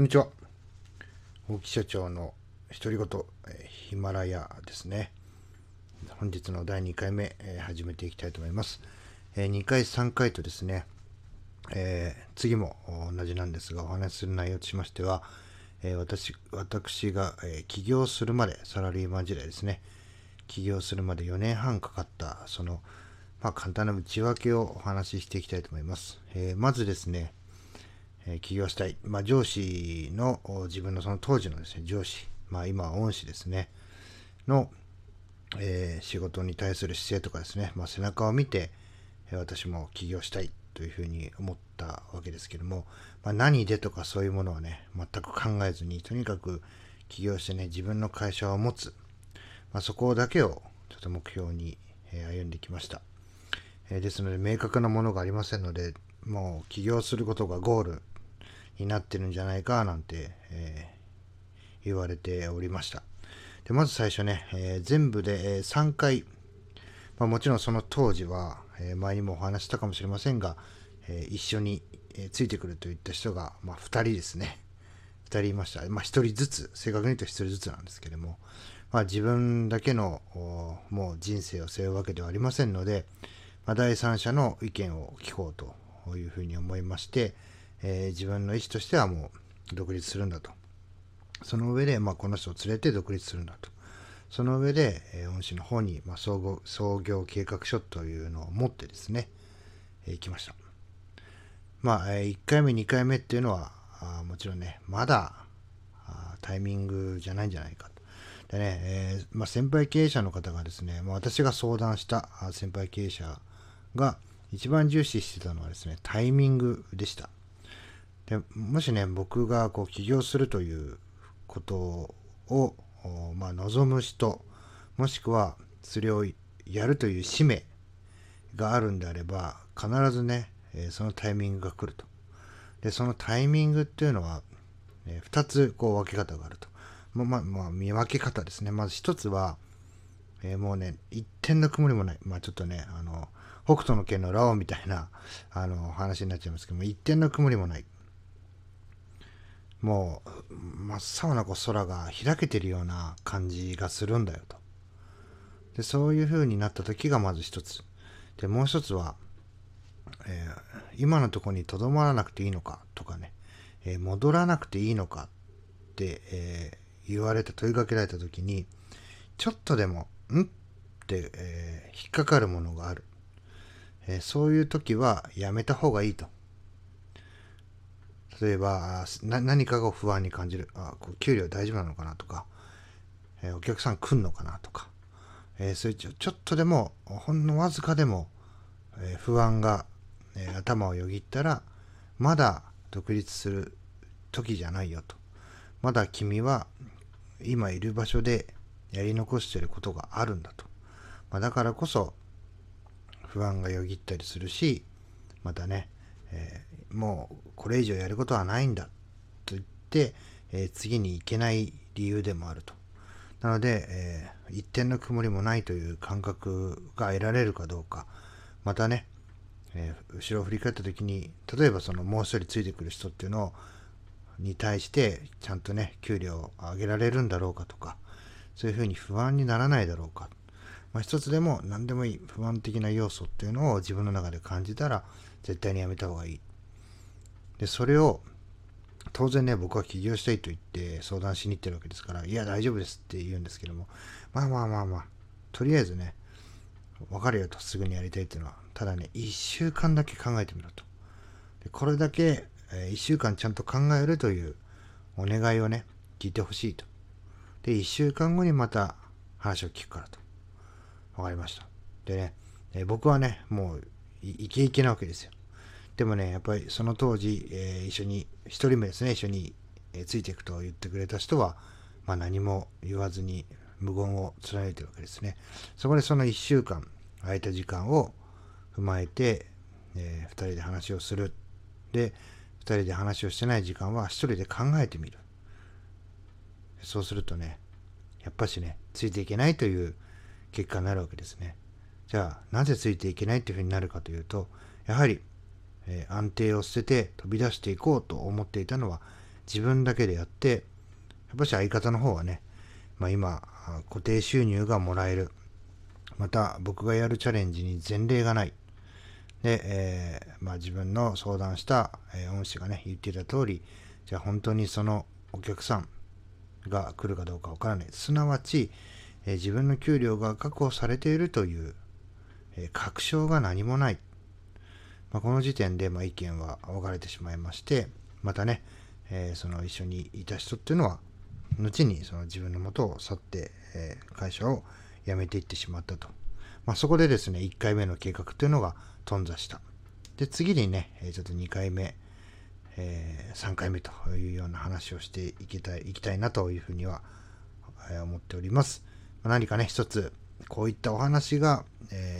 こんにちは。大木社長の独り言、えヒマラヤですね。本日の第2回目、えー、始めていきたいと思います。えー、2回、3回とですね、えー、次も同じなんですが、お話しする内容としましては、え私私が、え起業するまで、サラリーマン時代ですね、起業するまで4年半かかった、その、まあ、簡単な内訳をお話ししていきたいと思います。えまずですね、え起業したい。まあ、上司の、自分のその当時のですね、上司、まあ、今は恩師ですね、の、えー、仕事に対する姿勢とかですね、まあ、背中を見て、え私も起業したいというふうに思ったわけですけども、まあ、何でとかそういうものはね、全く考えずに、とにかく起業してね、自分の会社を持つ、まあ、そこだけをちょっと目標に、え歩んできました。えですので、明確なものがありませんので、もう起業することがゴールになってるんじゃないかなんて、えー、言われておりました。でまず最初ね、えー、全部で、え3回、まあ、もちろんその当時は、え前にもお話したかもしれませんが、え一緒に、ついてくるといった人が、まあ、2人ですね。2人いました。まあ、1人ずつ、正確に言うと1人ずつなんですけども、まあ、自分だけのもう人生を背負うわけではありませんので、まあ、第三者の意見を聞こうというふうに思いまして、えー、自分の意思としてはもう独立するんだと。その上で、まあ、この人を連れて独立するんだと。その上で、えー、恩師の方に、まあ、総合創業計画書というのを持ってですね、えー、行きました。まあ、えー、1回目、2回目っていうのは、あもちろんね、まだあタイミングじゃないんじゃないかと。でね、えーまあ、先輩経営者の方がですね、まあ、私が相談した先輩経営者が一番重視してたのはですね、タイミングでした。でもしね僕がこう起業するということを、まあ、望む人もしくはそれをやるという使命があるんであれば必ずね、そのタイミングが来ると。でそのタイミングっていうのは、え2つこう分け方があると。まままあ、見分け方ですね。まず1つは、えー、もうね一点の曇りもない。まあちょっとねあの北斗の拳のラオウみたいなあの話になっちゃいますけども一点の曇りもない。もう真っ青なこう空が開けてるような感じがするんだよと。でそういう風になった時がまず一つ。でもう一つは、えー、今のとこにとどまらなくていいのかとかね、えー、戻らなくていいのかって、えー、言われて問いかけられた時にちょっとでも「ん?」って、え引っかかるものがある、えそういう時はやめた方がいいと。例えば何かが不安に感じる。あこう給料大丈夫なのかなとか、えー、お客さん来んのかなとか、えー、そういうちょちょっとでもほんのわずかでも、えー、不安が、えー、頭をよぎったらまだ独立する時じゃないよと。まだ君は今いる場所でやり残してることがあるんだと、まあ、だからこそ不安がよぎったりするしまたね、えー、もうこれ以上やることはないんだと言って、えー、次に行けない理由でもあると。なので、えー、一点の曇りもないという感覚が得られるかどうか、またね、えー、後ろを振り返った時に、例えばそのもう一人ついてくる人っていうのをに対してちゃんとね、給料を上げられるんだろうかとか、そういうふうに不安にならないだろうか。まあ、一つでも何でもいい不安的な要素っていうのを自分の中で感じたら絶対にやめた方がいい。で、それを、当然ね、僕は起業したいと言って相談しに行ってるわけですから、いや、大丈夫ですって言うんですけども、まあまあまあまあ、とりあえずね、わかるよと、すぐにやりたいっていうのは、ただね、1週間だけ考えてみろと。でこれだけ、えー、1週間ちゃんと考えるというお願いをね、聞いてほしいと。で、1週間後にまた話を聞くからと。わかりました。でね、え、僕はね、もうイケイケなわけですよ。でもね、やっぱりその当時、えー、一緒に、一人目ですね、一緒に、え、ついていくと言ってくれた人は、まあ、何も言わずに無言を貫いてるわけですね。そこでその1週間空いた時間を踏まえて、えー、2人で話をする。で、2人で話をしてない時間は1人で考えてみる。そうするとね、やっぱしね、ついていけないという結果になるわけですね。じゃあ、なぜついていけないというふうになるかというと、やはりえ安定を捨てて飛び出していこうと思っていたのは自分だけでやって、やっぱし相方の方はね、まあ今、固定収入がもらえる。また、僕がやるチャレンジに前例がない。で、えー、まあ自分の相談した、えー、恩師がね、言っていた通り、じゃあ本当にそのお客さんが来るかどうかわからない。すなわち、えー、自分の給料が確保されているという、え、確証が何もない。まあ、この時点で、ま、意見は分かれてしまいまして、またね、えー、その一緒にいた人っていうのは、後にその自分のもとを去って、えー、会社を辞めていってしまったと。まあ、そこでですね、1回目の計画というのが頓挫した。で、次にね、ちょっと2回目、えー、3回目というような話をしていきたい、いきたいなというふうにはえ思っております。何かね、一つ、こういったお話が、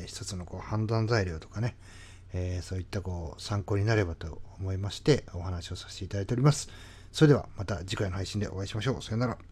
えー、一つのこう判断材料とかね、えー、そういったこう参考になればと思いましてお話をさせていただいております。それではまた次回の配信でお会いしましょう。さよなら。